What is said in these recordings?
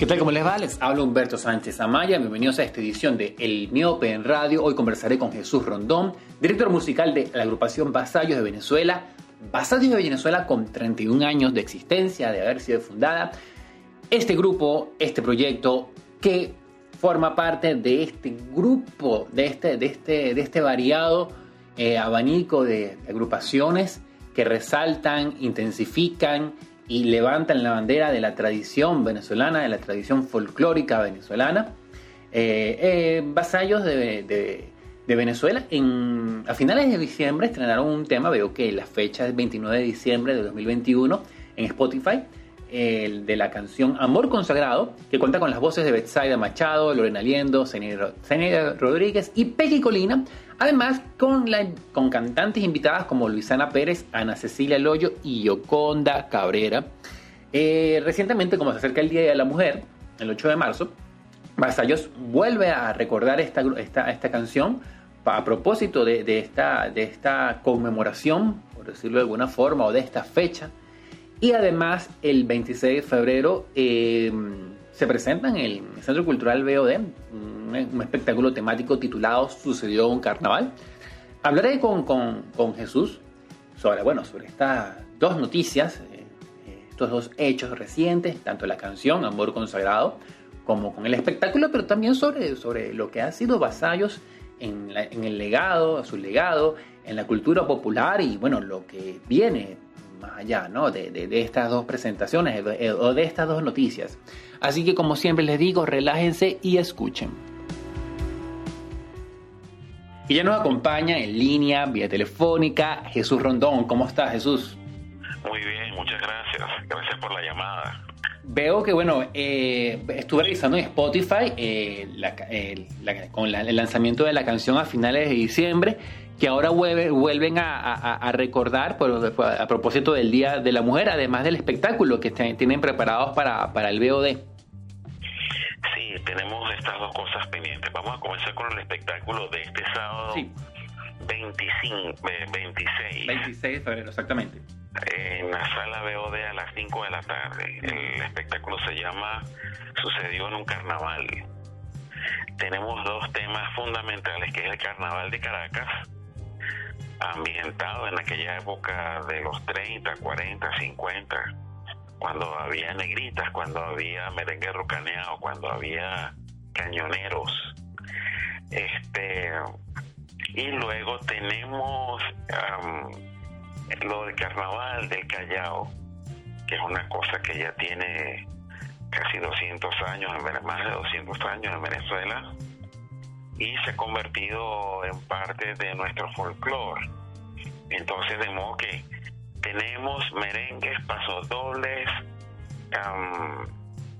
¿Qué tal? ¿Cómo les va? Les habla Humberto Sánchez Amaya. Bienvenidos a esta edición de El Miope en Radio. Hoy conversaré con Jesús Rondón, director musical de la agrupación Vasallos de Venezuela. Vasallos de Venezuela con 31 años de existencia, de haber sido fundada. Este grupo, este proyecto que forma parte de este grupo, de este, de este, de este variado eh, abanico de agrupaciones que resaltan, intensifican y levantan la bandera de la tradición venezolana, de la tradición folclórica venezolana. Eh, eh, vasallos de, Venezuela, en, a finales de diciembre estrenaron un tema, veo que la fecha es 29 de diciembre de 2021 en Spotify, el de la canción Amor Consagrado, que cuenta con las voces de Betsaida Machado, Lorena Liendo, Zeneida Rodríguez y Peggy Colina, además con, con cantantes invitadas como Luisana Pérez, Ana Cecilia Loyo y Yoconda Cabrera. Eh, recientemente, como se acerca el Día de la Mujer, el 8 de marzo, Vasallos vuelve a recordar esta, esta, esta canción a propósito de, de, esta, de esta conmemoración, por decirlo de alguna forma, o de esta fecha y además, el 26 de febrero eh, se presenta en el Centro Cultural BOD un, espectáculo temático titulado Sucedió un carnaval. Hablaré con, con, Jesús sobre, bueno, sobre estas dos noticias, eh, eh, estos dos hechos recientes, tanto la canción Amor Consagrado como con el espectáculo, pero también sobre, sobre lo que ha sido Vasallos en, en el legado, su legado, en la cultura popular y bueno, lo que viene más allá ¿no? de, de, estas dos presentaciones eh, o de estas dos noticias. Así que como siempre les digo, relájense y escuchen. Y ya nos acompaña en línea, vía telefónica, Jesús Rondón. ¿Cómo estás, Jesús? Muy bien, muchas gracias. Gracias por la llamada. Veo que, bueno, eh, estuve revisando en Spotify eh, con el lanzamiento de la canción a finales de diciembre que ahora vuelven a, recordar a propósito del Día de la Mujer, además del espectáculo que tienen preparados para, para el BOD. Sí, tenemos estas dos cosas pendientes. Vamos a comenzar con el espectáculo de este sábado 25, 26. 26 de febrero, exactamente. En la sala BOD a las 5 de la tarde. El espectáculo se llama Sucedió en un carnaval. Tenemos dos temas fundamentales, que es el carnaval de Caracas ambientado en aquella época de los 30, 40, 50, cuando había negritas, cuando había merengue rocaneado, cuando había cañoneros. Este, y luego tenemos lo del carnaval del Callao, que es una cosa que ya tiene casi 200 años, más de 200 años en Venezuela y se ha convertido en parte de nuestro folclore. Entonces, de modo que tenemos merengues, pasodobles,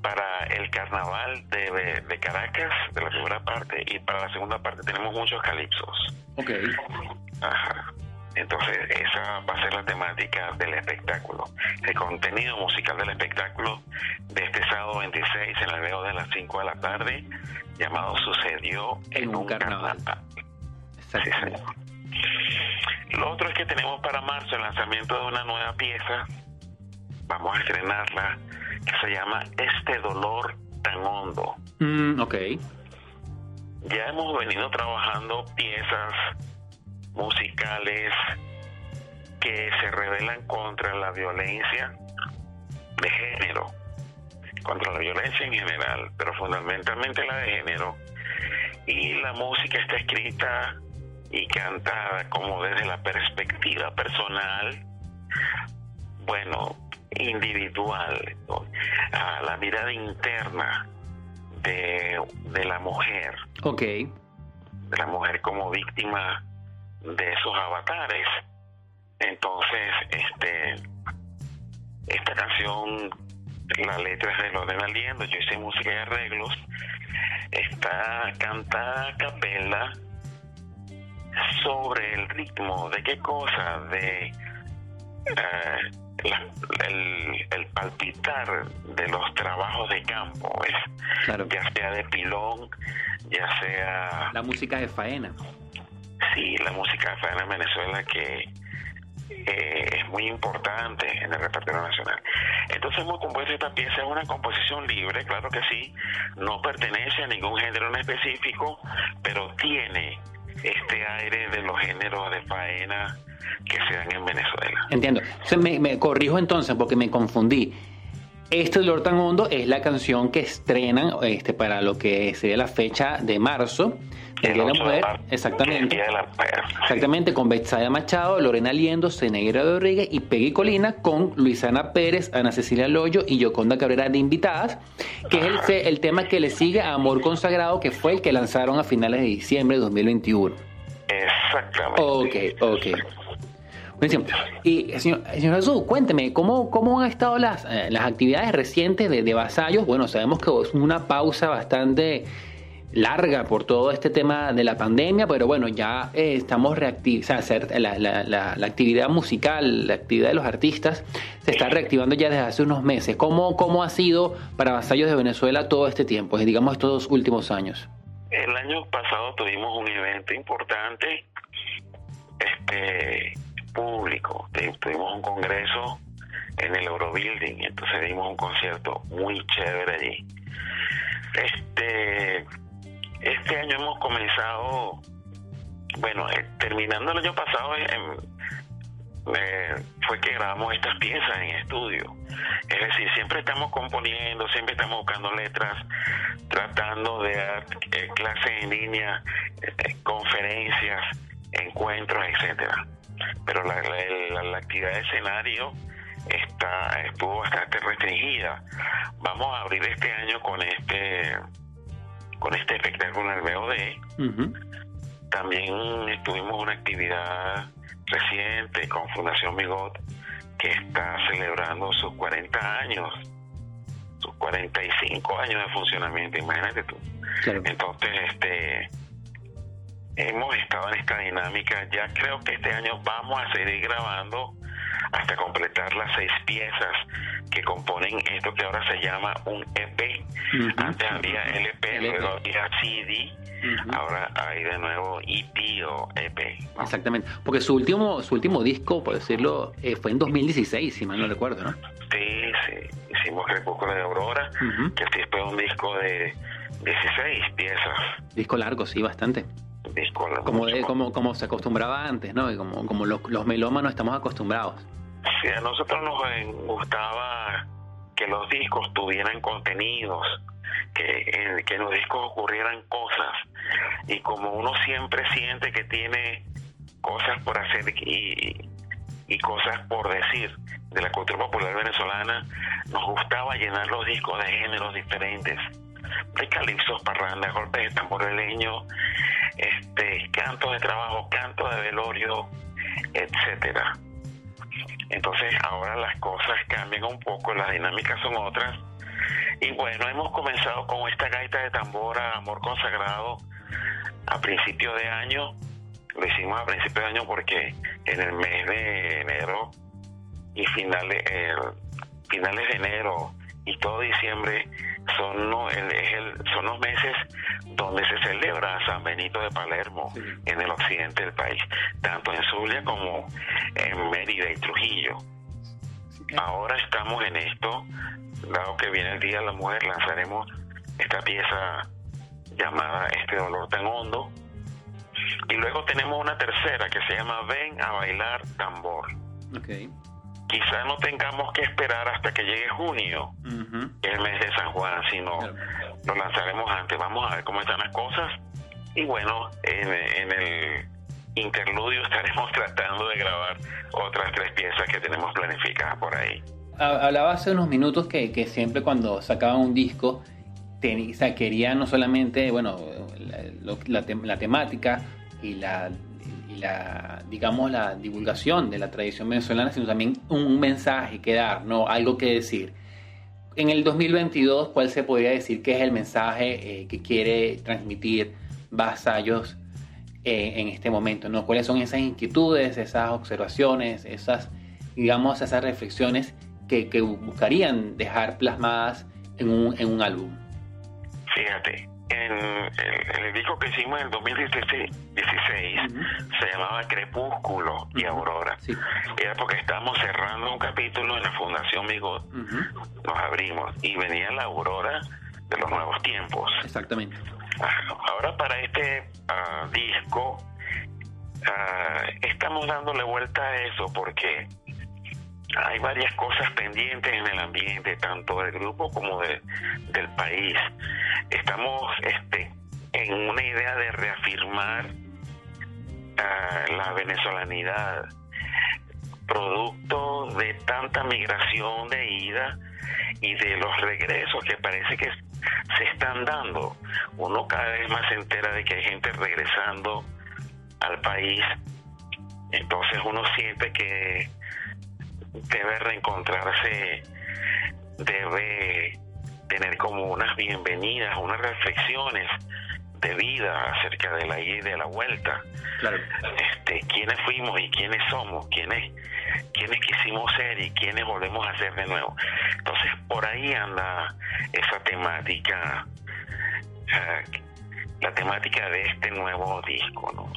para el carnaval de, de, Caracas, de la primera parte, y para la segunda parte tenemos muchos calipsos. Ok. Ajá. Entonces, esa va a ser la temática del espectáculo. El contenido musical del espectáculo de este sábado 26 en el veo de las 5 de la tarde, llamado Sucedió en, un carnaval. Lo otro es que tenemos para marzo el lanzamiento de una nueva pieza. Vamos a estrenarla, que se llama Este dolor tan hondo. Mm, ok. Ya hemos venido trabajando piezas musicales que se rebelan contra la violencia de género, contra la violencia en general, pero fundamentalmente la de género. Y la música está escrita y cantada como desde la perspectiva personal, bueno, individual, a la mirada interna de, de la mujer. Ok. De la mujer como víctima de esos avatares. Entonces, este, esta canción, la letra es de Lorena Liendo, yo hice música y arreglos, está cantada a capella sobre el ritmo, de qué cosa, de eh, el, palpitar de los trabajos de campo, ya sea de pilón, ya sea... La música de faena sí, la música faena en Venezuela que eh, es muy importante en el repertorio nacional. Entonces hemos compuesto esta pieza, es una composición libre, claro que sí, no pertenece a ningún género en específico, pero tiene este aire de los géneros de faena que se dan en Venezuela. Entiendo. me, me corrijo entonces porque me confundí. Este Dolor tan hondo es la canción que estrenan este, para lo que sería la fecha de marzo el Día de la Mujer, exactamente. Exactamente, con Betsaya Machado, Lorena Liendo, Cenegra Rodríguez y Peggy Colina, con Luisana Pérez, Ana Cecilia Loyo y Yoconda Cabrera de invitadas, que es el, el tema que le sigue a Amor Consagrado, que fue el que lanzaron a finales de diciembre de 2021. Exactamente. Ok, ok. Y señor, señor Jesús, cuénteme, ¿cómo, cómo han estado las, eh, las actividades recientes de, de Vasallos? Bueno, sabemos que es una pausa bastante larga por todo este tema de la pandemia, pero bueno, ya eh, estamos reactivando, la, la, actividad musical, la actividad de los artistas se está reactivando ya desde hace unos meses. ¿Cómo, cómo ha sido para Vasallos de Venezuela todo este tiempo, digamos estos dos últimos años? El año pasado tuvimos un evento importante, este público, tuvimos un congreso en el Eurobuilding, entonces dimos un concierto muy chévere allí. Este este año hemos comenzado, bueno, eh, terminando el año pasado, eh, fue que grabamos estas piezas en estudio. Es decir, siempre estamos componiendo, siempre estamos buscando letras, tratando de dar eh, clases en línea, conferencias, encuentros, etcétera. Pero la, la, actividad de escenario está estuvo bastante restringida. Vamos a abrir este año con este con este espectáculo en el BOD. También estuvimos una actividad reciente con Fundación Migot que está celebrando sus 40 años, sus 45 años de funcionamiento, imagínate tú. Entonces, este hemos estado en esta dinámica, ya creo que este año vamos a seguir grabando hasta completar las seis piezas que componen esto que ahora se llama un EP. Antes había LP, luego había CD, ahora hay de nuevo EP o EP. Exactamente, porque su último su último disco, por decirlo, eh, fue en 2016, si mal no recuerdo, ¿no? Sí, sí, hicimos Crepúsculo de Aurora, que sí fue un disco de 16 piezas. Disco largo, sí, bastante. Como, como, como se acostumbraba antes, ¿no? Como, como los, los melómanos estamos acostumbrados. Sí, a nosotros nos gustaba que los discos tuvieran contenidos, que, que en los discos ocurrieran cosas. Y como uno siempre siente que tiene cosas por hacer y, y cosas por decir de la cultura popular venezolana, nos gustaba llenar los discos de géneros diferentes, de calipsos, parrandas, golpes de este, cantos de trabajo, cantos de velorio, etcétera. Entonces ahora las cosas cambian un poco, las dinámicas son otras. Y bueno, hemos comenzado con esta gaita de tambora, Amor Consagrado, a principio de año. Lo hicimos a principio de año porque en el mes de enero y finales, finales de enero y todo diciembre son, no, el, son los meses donde se celebra San Benito de Palermo en el occidente del país, tanto en Zulia como en Mérida y Trujillo. Ahora estamos en esto, dado que viene el Día de la Mujer, lanzaremos esta pieza llamada Este dolor tan hondo. Y luego tenemos una tercera que se llama Ven a bailar tambor. Okay quizás no tengamos que esperar hasta que llegue junio, el mes de San Juan, sino lo lanzaremos antes. Vamos a ver cómo están las cosas. Y bueno, en, el interludio estaremos tratando de grabar otras tres piezas que tenemos planificadas por ahí. Hablaba hace unos minutos que, que siempre cuando sacaban un disco, ten, o quería no solamente bueno, la, la temática y la la, digamos, la divulgación de la tradición venezolana, sino también un mensaje que dar, ¿no? Algo que decir. En el 2022, ¿cuál se podría decir que es el mensaje eh, que quiere transmitir Vasallos eh, en este momento, ¿no? ¿Cuáles son esas inquietudes, esas observaciones, esas, digamos, esas reflexiones que, que buscarían dejar plasmadas en un, en un álbum? Fíjate, en el, disco que hicimos en el 2016 16 se llamaba Crepúsculo y Aurora. Era porque estábamos cerrando un capítulo en la Fundación Migot, nos abrimos y venía la aurora de los nuevos tiempos. Exactamente. Ahora para este ah, disco ah, estamos dándole vuelta a eso porque hay varias cosas pendientes en el ambiente, tanto del grupo como de, del país. Estamos este, en una idea de reafirmar la venezolanidad, producto de tanta migración de ida y de los regresos que parece que se están dando. Uno cada vez más se entera de que hay gente regresando al país, entonces uno siente que debe reencontrarse, debe tener como unas bienvenidas, unas reflexiones de vida acerca de la ida y de la vuelta. Este, quiénes fuimos y quiénes somos, quiénes, quiénes quisimos ser y quiénes volvemos a ser de nuevo. Entonces, por ahí anda esa temática, la temática de este nuevo disco, ¿no?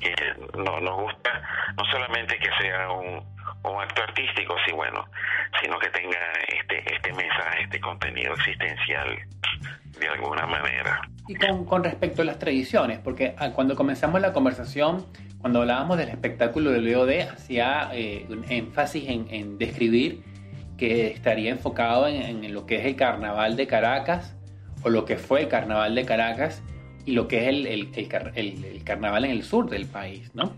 Que no, nos gusta no solamente que sea un, un acto artístico, sí, bueno, sino que tenga este, este mensaje, este contenido existencial de alguna manera. Y con, respecto a las tradiciones, porque ah, cuando comenzamos la conversación, cuando hablábamos del espectáculo del EOD, hacía eh, un énfasis en, describir que estaría enfocado en, lo que es el carnaval de Caracas, o lo que fue el carnaval de Caracas, y lo que es el, el, carnaval en el sur del país, ¿no?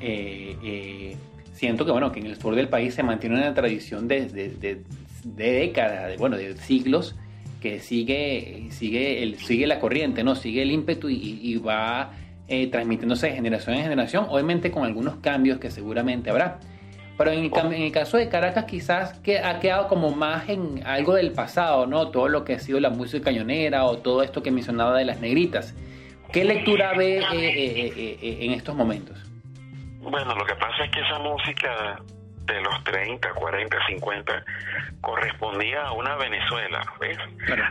Eh, eh, siento que, bueno, que en el sur del país se mantiene una tradición de, de, décadas, de, bueno, de siglos, que sigue, sigue, el, sigue la corriente, ¿no? Sigue el ímpetu y, va eh, transmitiéndose de generación en generación, obviamente con algunos cambios que seguramente habrá. Pero en el, en el, caso de Caracas quizás que ha quedado como más en algo del pasado, ¿no? Todo lo que ha sido la música cañonera o todo esto que mencionaba de las negritas. ¿Qué lectura ve eh, eh, en estos momentos? Bueno, lo que pasa es que esa música de los 30, 40, 50 correspondía a una Venezuela, ¿ves?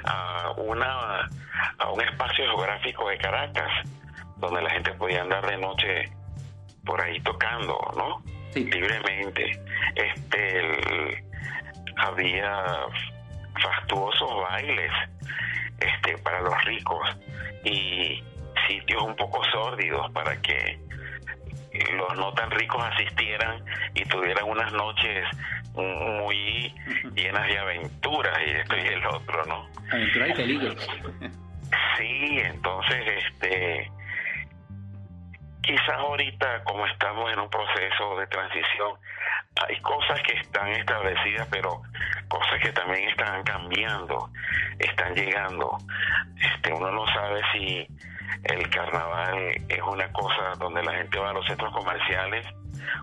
A, una, a un espacio geográfico de Caracas, donde la gente podía andar de noche por ahí tocando, ¿no? Libremente. Este, había fastuosos bailes este, para los ricos y sitios un poco sórdidos para que los no tan ricos asistieran y tuvieran unas noches muy llenas de aventuras y esto y el otro, ¿no? Aventura y peligro. Sí, entonces, este, quizás ahorita como estamos en un proceso de transición, hay cosas que están establecidas, pero cosas que también están cambiando, están llegando. Este, uno no sabe si el carnaval es una cosa donde la gente va a los centros comerciales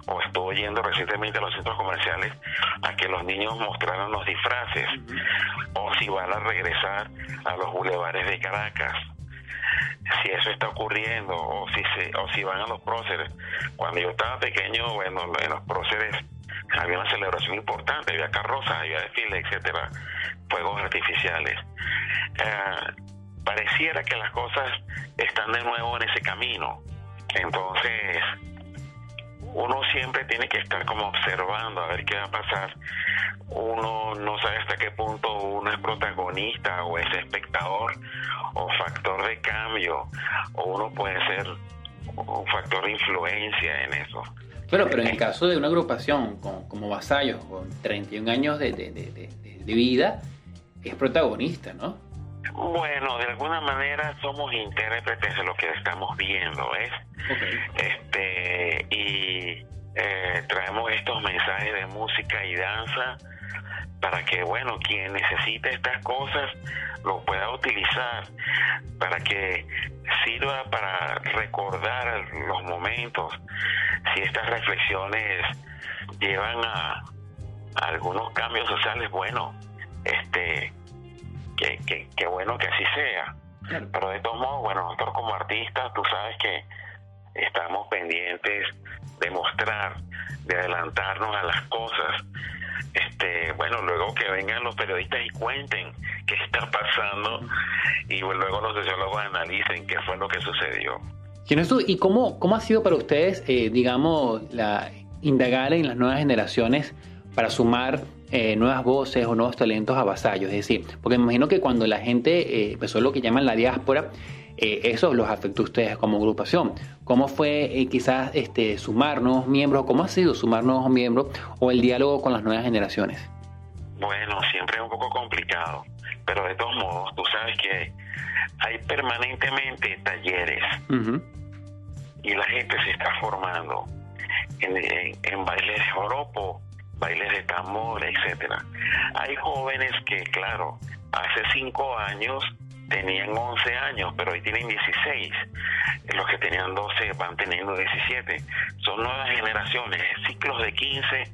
o estuvo yendo recientemente a los centros comerciales a que los niños mostraran los disfraces. O si van a regresar a los bulevares de Caracas. Si eso está ocurriendo o si se, o si van a los próceres. Cuando yo estaba pequeño bueno en los próceres había una celebración importante había carrozas había desfiles etcétera fuegos artificiales. Eh, pareciera que las cosas están de nuevo en ese camino. Entonces, uno siempre tiene que estar como observando a ver qué va a pasar. Uno no sabe hasta qué punto uno es protagonista o es espectador o factor de cambio o uno puede ser un factor de influencia en eso. Bueno, pero en el caso de una agrupación como Vasallos, con 31 años de, de, de vida, es protagonista, ¿no? Bueno, de alguna manera somos intérpretes de lo que estamos viendo, ¿ves? Este, y eh, traemos estos mensajes de música y danza para que, bueno, quien necesite estas cosas lo pueda utilizar, para que sirva para recordar los momentos. Si estas reflexiones llevan a algunos cambios sociales, bueno, este que, bueno que así sea. Pero de todos modos, bueno, nosotros como artistas, tú sabes que estamos pendientes de mostrar, de adelantarnos a las cosas. Este, bueno, luego que vengan los periodistas y cuenten qué está pasando y luego los sociólogos analicen qué fue lo que sucedió. ¿y cómo, cómo ha sido para ustedes, eh, digamos, la, indagar en las nuevas generaciones para sumar eh, nuevas voces o nuevos talentos a vasallos? Es decir, porque me imagino que cuando la gente eh, empezó lo que llaman la diáspora, eso los afectó a ustedes como agrupación. ¿Cómo fue quizás este, sumar nuevos miembros? ¿Cómo ha sido sumar nuevos miembros o el diálogo con las nuevas generaciones? Bueno, siempre es un poco complicado, pero de todos modos, tú sabes que hay permanentemente talleres y la gente se está formando en, en, bailes de joropo, bailes de tambor, etcétera. Hay jóvenes que, claro, hace cinco años tenían 11 años, pero hoy tienen 16. Los que tenían 12 van teniendo 17. Son nuevas generaciones, ciclos de 15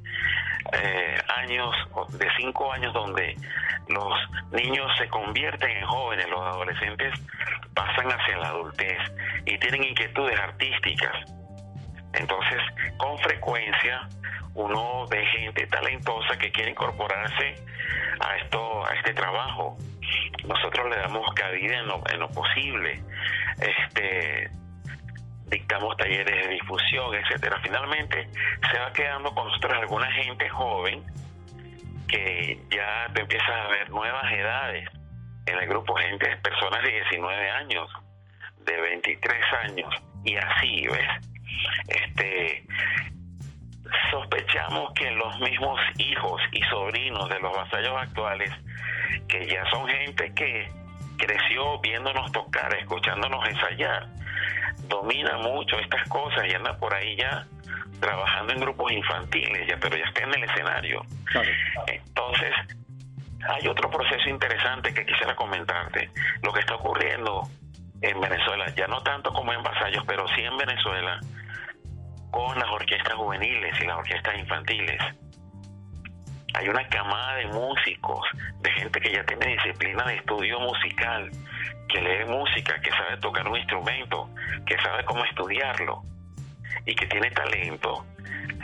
eh, años, de 5 años donde los niños se convierten en jóvenes, los adolescentes pasan hacia la adultez y tienen inquietudes artísticas. Entonces, con frecuencia, uno ve gente talentosa que quiere incorporarse a esto, a este trabajo. Nosotros le damos cabida en lo, posible. Este, dictamos talleres de difusión, etcétera. Finalmente se va quedando con nosotros alguna gente joven que ya te empiezas a ver nuevas edades en el grupo, gente, personas de 19 años, de 23 años y así, ¿ves? Este sospechamos que los mismos hijos y sobrinos de los vasallos actuales, que ya son gente que creció viéndonos tocar, escuchándonos ensayar, domina mucho estas cosas y anda por ahí ya trabajando en grupos infantiles, ya, pero ya está en el escenario. Entonces, hay otro proceso interesante que quisiera comentarte. Lo que está ocurriendo en Venezuela, ya no tanto como en Vasallos, pero sí en Venezuela, con las orquestas juveniles y las orquestas infantiles. Hay una camada de músicos, de gente que ya tiene disciplina de estudio musical, que lee música, que sabe tocar un instrumento, que sabe cómo estudiarlo y que tiene talento,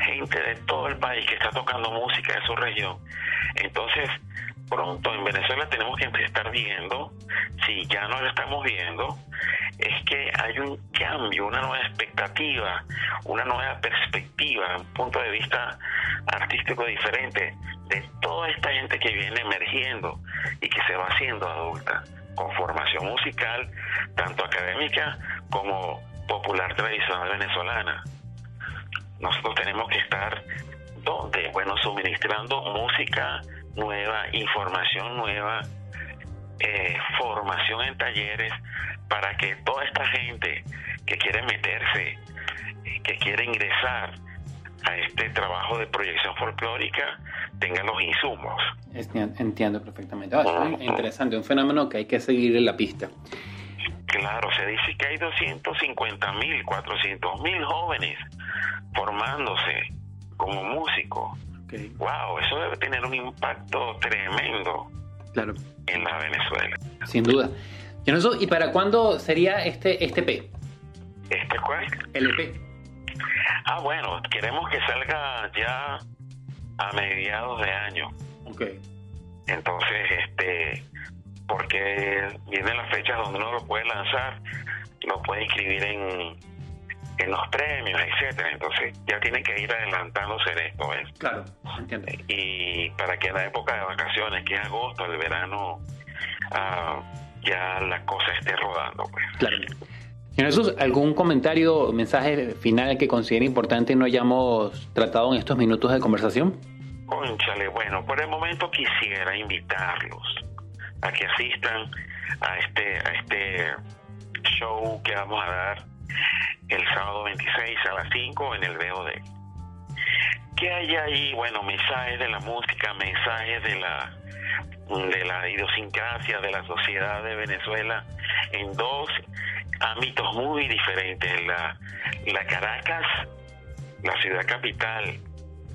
gente de todo el país que está tocando música de su región. Entonces, pronto en Venezuela tenemos que estar viendo, si ya no lo estamos viendo, es que hay un cambio, una nueva expectativa, una nueva perspectiva, un punto de vista artístico diferente de toda esta gente que viene emergiendo y que se va haciendo adulta, con formación musical, tanto académica como popular tradicional venezolana. Nosotros tenemos que estar donde, bueno, suministrando música nueva, información nueva, eh, formación en talleres para que toda esta gente que quiere meterse, que quiere ingresar a este trabajo de proyección folclórica, tenga los insumos. Entiendo perfectamente. Ah, interesante, un fenómeno que hay que seguir en la pista. Claro, se dice que hay 250 mil, 400 mil jóvenes formándose como músicos. Wow, eso debe tener un impacto tremendo claro. en la Venezuela. Sin duda. ¿Y para cuándo sería este, este P? ¿Este cuál? El EP. Ah, bueno, queremos que salga ya a mediados de año. Ok. Entonces, este, porque vienen las fechas donde uno lo puede lanzar, lo puede inscribir en, en los premios, etcétera. Entonces ya tiene que ir adelantándose en esto, ¿ves? Claro, entiendo. Y para que en la época de vacaciones, que es agosto, el verano, ah, ya la cosa esté rodando, pues. Claro. Jesús, ¿algún comentario o mensaje final que considere importante no hayamos tratado en estos minutos de conversación? Conchale, bueno, por el momento quisiera invitarlos a que asistan a este, a este show que vamos a dar el sábado 26 a las 5 en el VOD. ¿Qué hay ahí? Bueno, mensajes de la música, mensajes de la de la idiosincrasia de la sociedad de Venezuela en dos ámbitos muy diferentes. La, la Caracas, la ciudad capital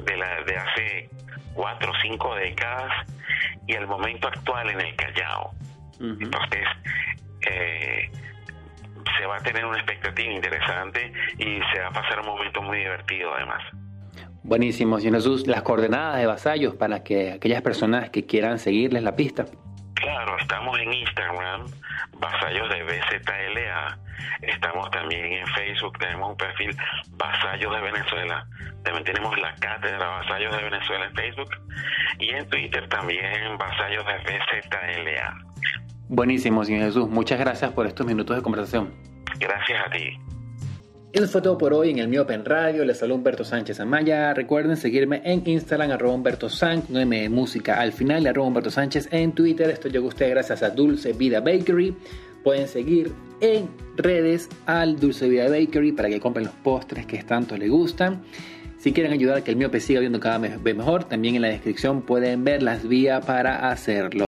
de, la, de hace cuatro o cinco décadas, y el momento actual en el Callao. Entonces, eh, se va a tener una expectativa interesante y se va a pasar un momento muy divertido además. Buenísimo, señor Jesús. Las coordenadas de Vasallos para que aquellas personas que quieran seguirles la pista. Claro, estamos en Instagram, Vasallos de BZLA. Estamos también en Facebook, tenemos un perfil Vasallos de Venezuela. También tenemos la cátedra Vasallos de Venezuela en Facebook. Y en Twitter también Vasallos de BZLA. Buenísimo, señor Jesús. Muchas gracias por estos minutos de conversación. Gracias a ti. Eso fue todo por hoy en el Mío Pen Radio. Les saludo Humberto Sánchez Amaya. Recuerden seguirme en Instagram, arroba Humberto San, con M de música al final, arroba Humberto Sánchez en Twitter. Esto llegó a ustedes gracias a Dulce Vida Bakery. Pueden seguir en redes al Dulce Vida Bakery para que compren los postres que tanto les gustan. Si quieren ayudar a que el miope siga viendo cada vez mejor, también en la descripción pueden ver las vías para hacerlo.